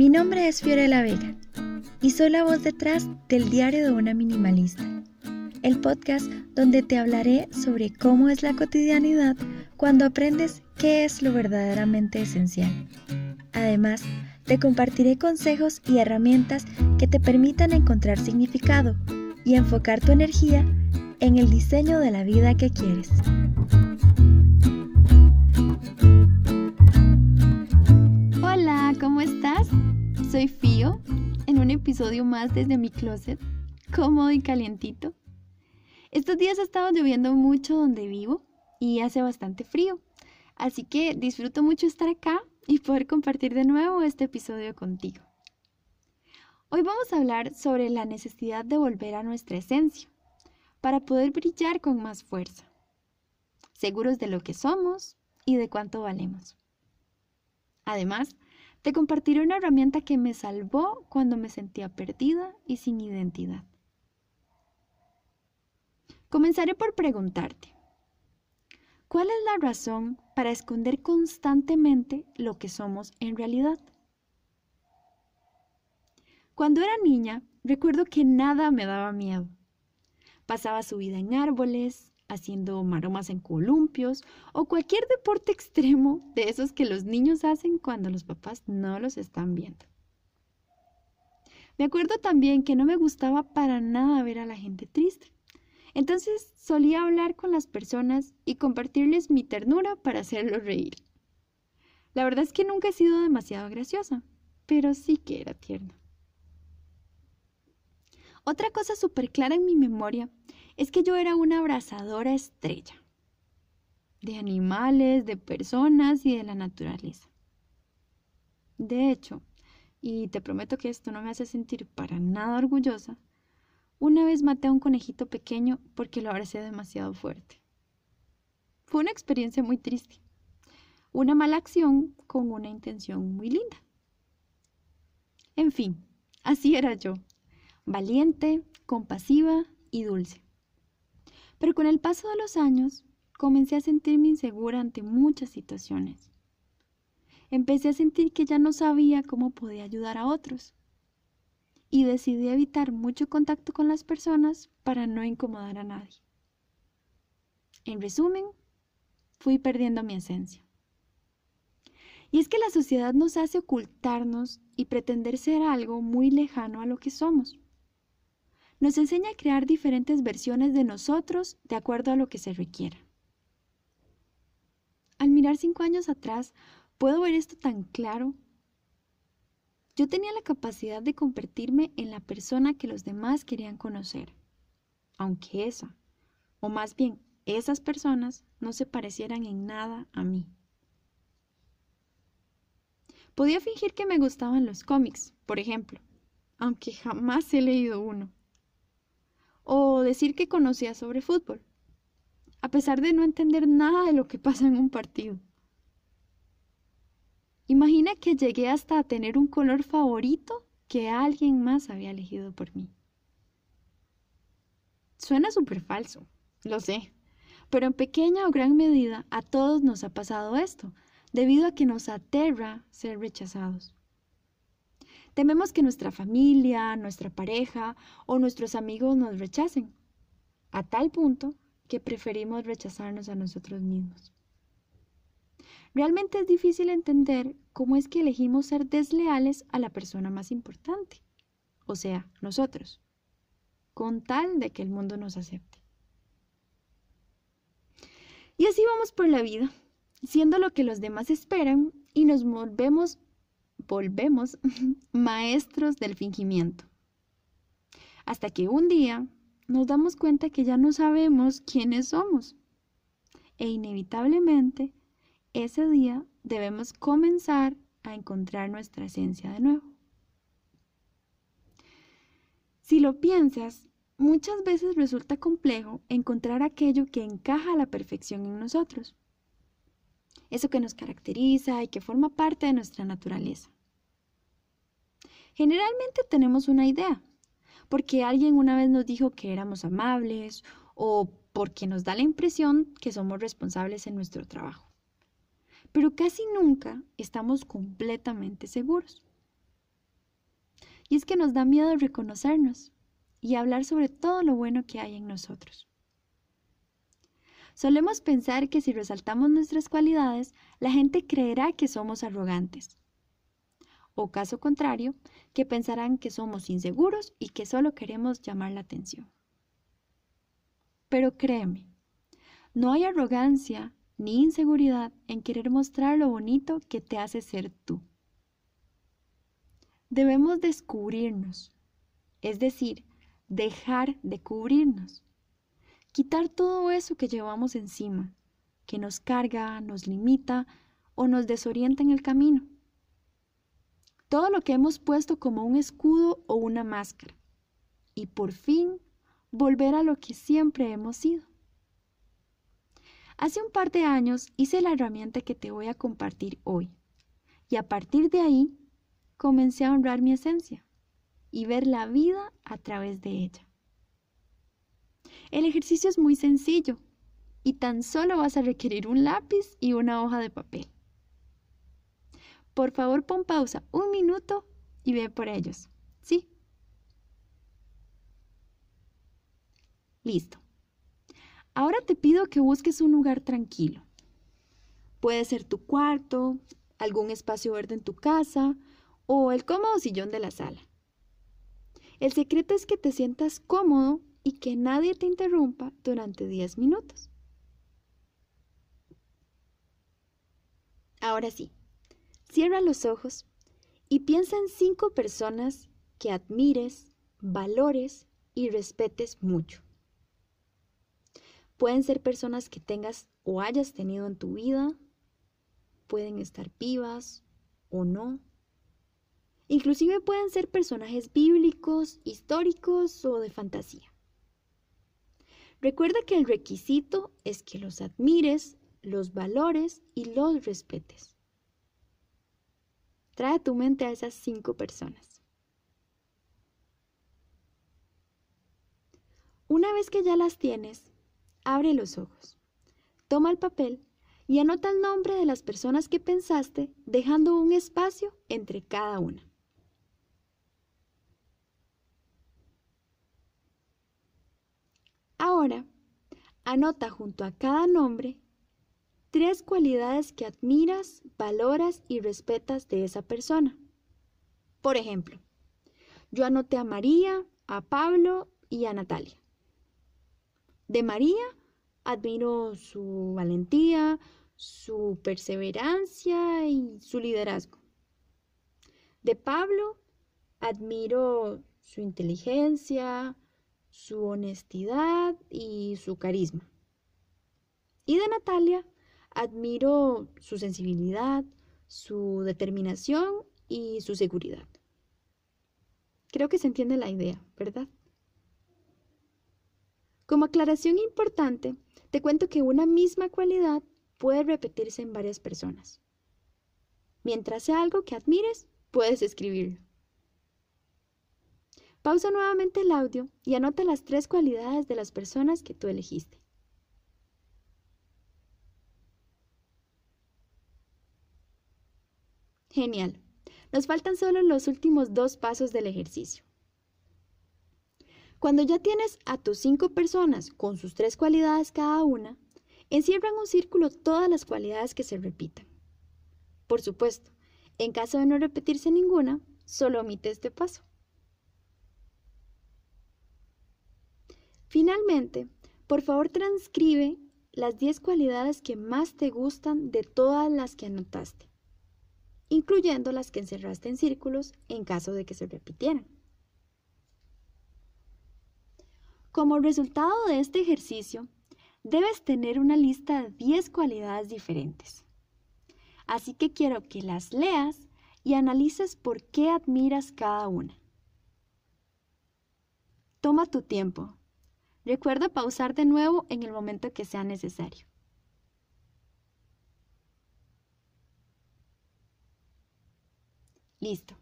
Mi nombre es Fiorella Vega y soy la voz detrás del Diario de una Minimalista, el podcast donde te hablaré sobre cómo es la cotidianidad cuando aprendes qué es lo verdaderamente esencial. Además, te compartiré consejos y herramientas que te permitan encontrar significado y enfocar tu energía en el diseño de la vida que quieres. ¿Cómo estás? Soy Fío, en un episodio más desde mi closet, cómodo y calientito. Estos días ha estado lloviendo mucho donde vivo y hace bastante frío, así que disfruto mucho estar acá y poder compartir de nuevo este episodio contigo. Hoy vamos a hablar sobre la necesidad de volver a nuestra esencia para poder brillar con más fuerza, seguros de lo que somos y de cuánto valemos. Además, te compartiré una herramienta que me salvó cuando me sentía perdida y sin identidad. Comenzaré por preguntarte, ¿cuál es la razón para esconder constantemente lo que somos en realidad? Cuando era niña, recuerdo que nada me daba miedo. Pasaba su vida en árboles, haciendo maromas en columpios o cualquier deporte extremo de esos que los niños hacen cuando los papás no los están viendo. Me acuerdo también que no me gustaba para nada ver a la gente triste. Entonces solía hablar con las personas y compartirles mi ternura para hacerlos reír. La verdad es que nunca he sido demasiado graciosa, pero sí que era tierna. Otra cosa súper clara en mi memoria es que yo era una abrazadora estrella de animales, de personas y de la naturaleza. De hecho, y te prometo que esto no me hace sentir para nada orgullosa, una vez maté a un conejito pequeño porque lo abracé demasiado fuerte. Fue una experiencia muy triste, una mala acción con una intención muy linda. En fin, así era yo, valiente, compasiva y dulce. Pero con el paso de los años, comencé a sentirme insegura ante muchas situaciones. Empecé a sentir que ya no sabía cómo podía ayudar a otros. Y decidí evitar mucho contacto con las personas para no incomodar a nadie. En resumen, fui perdiendo mi esencia. Y es que la sociedad nos hace ocultarnos y pretender ser algo muy lejano a lo que somos nos enseña a crear diferentes versiones de nosotros de acuerdo a lo que se requiera. Al mirar cinco años atrás, puedo ver esto tan claro. Yo tenía la capacidad de convertirme en la persona que los demás querían conocer, aunque esa, o más bien esas personas, no se parecieran en nada a mí. Podía fingir que me gustaban los cómics, por ejemplo, aunque jamás he leído uno o decir que conocía sobre fútbol, a pesar de no entender nada de lo que pasa en un partido. Imagina que llegué hasta a tener un color favorito que alguien más había elegido por mí. Suena súper falso, lo sé, pero en pequeña o gran medida a todos nos ha pasado esto, debido a que nos aterra ser rechazados. Tememos que nuestra familia, nuestra pareja o nuestros amigos nos rechacen, a tal punto que preferimos rechazarnos a nosotros mismos. Realmente es difícil entender cómo es que elegimos ser desleales a la persona más importante, o sea, nosotros, con tal de que el mundo nos acepte. Y así vamos por la vida, siendo lo que los demás esperan y nos volvemos volvemos maestros del fingimiento. Hasta que un día nos damos cuenta que ya no sabemos quiénes somos. E inevitablemente, ese día debemos comenzar a encontrar nuestra esencia de nuevo. Si lo piensas, muchas veces resulta complejo encontrar aquello que encaja a la perfección en nosotros eso que nos caracteriza y que forma parte de nuestra naturaleza. Generalmente tenemos una idea, porque alguien una vez nos dijo que éramos amables o porque nos da la impresión que somos responsables en nuestro trabajo. Pero casi nunca estamos completamente seguros. Y es que nos da miedo reconocernos y hablar sobre todo lo bueno que hay en nosotros. Solemos pensar que si resaltamos nuestras cualidades, la gente creerá que somos arrogantes. O caso contrario, que pensarán que somos inseguros y que solo queremos llamar la atención. Pero créeme, no hay arrogancia ni inseguridad en querer mostrar lo bonito que te hace ser tú. Debemos descubrirnos, es decir, dejar de cubrirnos quitar todo eso que llevamos encima, que nos carga, nos limita o nos desorienta en el camino. Todo lo que hemos puesto como un escudo o una máscara. Y por fin volver a lo que siempre hemos sido. Hace un par de años hice la herramienta que te voy a compartir hoy. Y a partir de ahí comencé a honrar mi esencia y ver la vida a través de ella. El ejercicio es muy sencillo y tan solo vas a requerir un lápiz y una hoja de papel. Por favor, pon pausa un minuto y ve por ellos. ¿Sí? Listo. Ahora te pido que busques un lugar tranquilo. Puede ser tu cuarto, algún espacio verde en tu casa o el cómodo sillón de la sala. El secreto es que te sientas cómodo y que nadie te interrumpa durante 10 minutos. Ahora sí, cierra los ojos y piensa en cinco personas que admires, valores y respetes mucho. Pueden ser personas que tengas o hayas tenido en tu vida, pueden estar vivas o no, Inclusive pueden ser personajes bíblicos, históricos o de fantasía. Recuerda que el requisito es que los admires, los valores y los respetes. Trae a tu mente a esas cinco personas. Una vez que ya las tienes, abre los ojos, toma el papel y anota el nombre de las personas que pensaste dejando un espacio entre cada una. Ahora, anota junto a cada nombre tres cualidades que admiras, valoras y respetas de esa persona. Por ejemplo, yo anoté a María, a Pablo y a Natalia. De María admiro su valentía, su perseverancia y su liderazgo. De Pablo admiro su inteligencia, su honestidad y su carisma. Y de Natalia admiro su sensibilidad, su determinación y su seguridad. Creo que se entiende la idea, ¿verdad? Como aclaración importante, te cuento que una misma cualidad puede repetirse en varias personas. Mientras sea algo que admires, puedes escribirlo. Pausa nuevamente el audio y anota las tres cualidades de las personas que tú elegiste. Genial. Nos faltan solo los últimos dos pasos del ejercicio. Cuando ya tienes a tus cinco personas con sus tres cualidades cada una, encierra en un círculo todas las cualidades que se repitan. Por supuesto, en caso de no repetirse ninguna, solo omite este paso. Finalmente, por favor transcribe las 10 cualidades que más te gustan de todas las que anotaste, incluyendo las que encerraste en círculos en caso de que se repitieran. Como resultado de este ejercicio, debes tener una lista de 10 cualidades diferentes. Así que quiero que las leas y analices por qué admiras cada una. Toma tu tiempo Recuerda pausar de nuevo en el momento que sea necesario. Listo.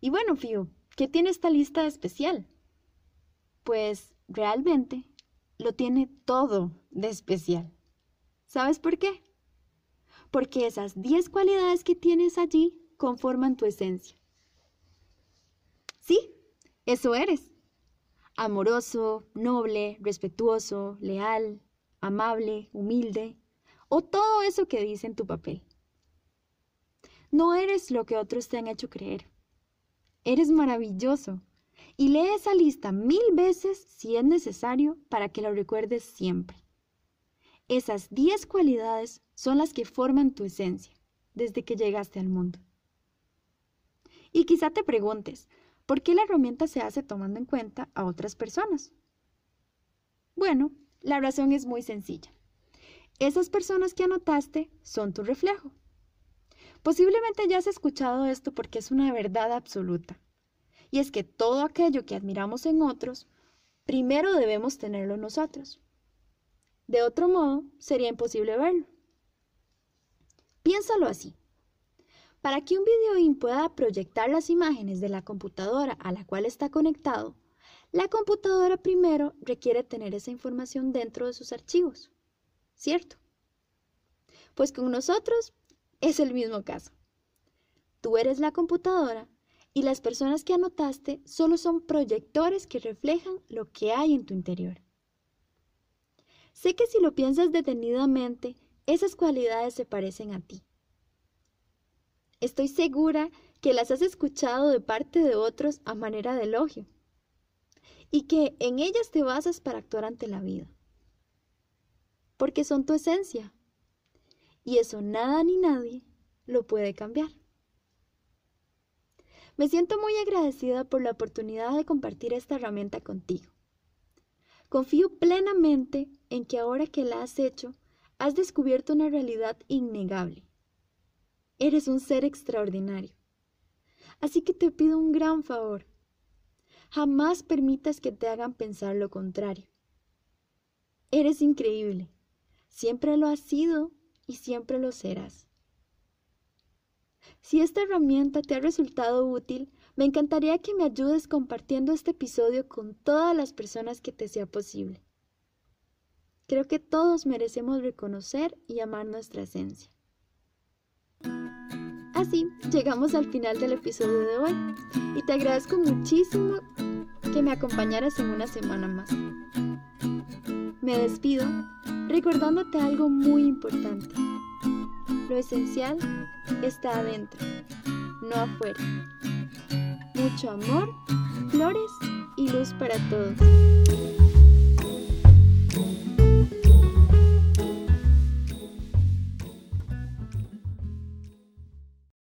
Y bueno, Fío, ¿qué tiene esta lista especial? Pues realmente lo tiene todo de especial. ¿Sabes por qué? Porque esas 10 cualidades que tienes allí conforman tu esencia. Sí, eso eres. Amoroso, noble, respetuoso, leal, amable, humilde, o todo eso que dice en tu papel. No eres lo que otros te han hecho creer. Eres maravilloso. Y lee esa lista mil veces si es necesario para que lo recuerdes siempre. Esas diez cualidades son las que forman tu esencia desde que llegaste al mundo. Y quizá te preguntes, ¿por qué la herramienta se hace tomando en cuenta a otras personas? Bueno, la razón es muy sencilla. Esas personas que anotaste son tu reflejo. Posiblemente ya has escuchado esto porque es una verdad absoluta. Y es que todo aquello que admiramos en otros, primero debemos tenerlo nosotros. De otro modo, sería imposible verlo. Piénsalo así. Para que un videoin pueda proyectar las imágenes de la computadora a la cual está conectado, la computadora primero requiere tener esa información dentro de sus archivos. ¿Cierto? Pues con nosotros es el mismo caso. Tú eres la computadora y las personas que anotaste solo son proyectores que reflejan lo que hay en tu interior. Sé que si lo piensas detenidamente, esas cualidades se parecen a ti. Estoy segura que las has escuchado de parte de otros a manera de elogio y que en ellas te basas para actuar ante la vida. Porque son tu esencia y eso nada ni nadie lo puede cambiar. Me siento muy agradecida por la oportunidad de compartir esta herramienta contigo. Confío plenamente en que ahora que la has hecho, has descubierto una realidad innegable. Eres un ser extraordinario. Así que te pido un gran favor. Jamás permitas que te hagan pensar lo contrario. Eres increíble. Siempre lo has sido y siempre lo serás. Si esta herramienta te ha resultado útil, me encantaría que me ayudes compartiendo este episodio con todas las personas que te sea posible. Creo que todos merecemos reconocer y amar nuestra esencia. Así llegamos al final del episodio de hoy y te agradezco muchísimo que me acompañaras en una semana más. Me despido recordándote algo muy importante. Lo esencial está adentro, no afuera. Mucho amor, flores y luz para todos.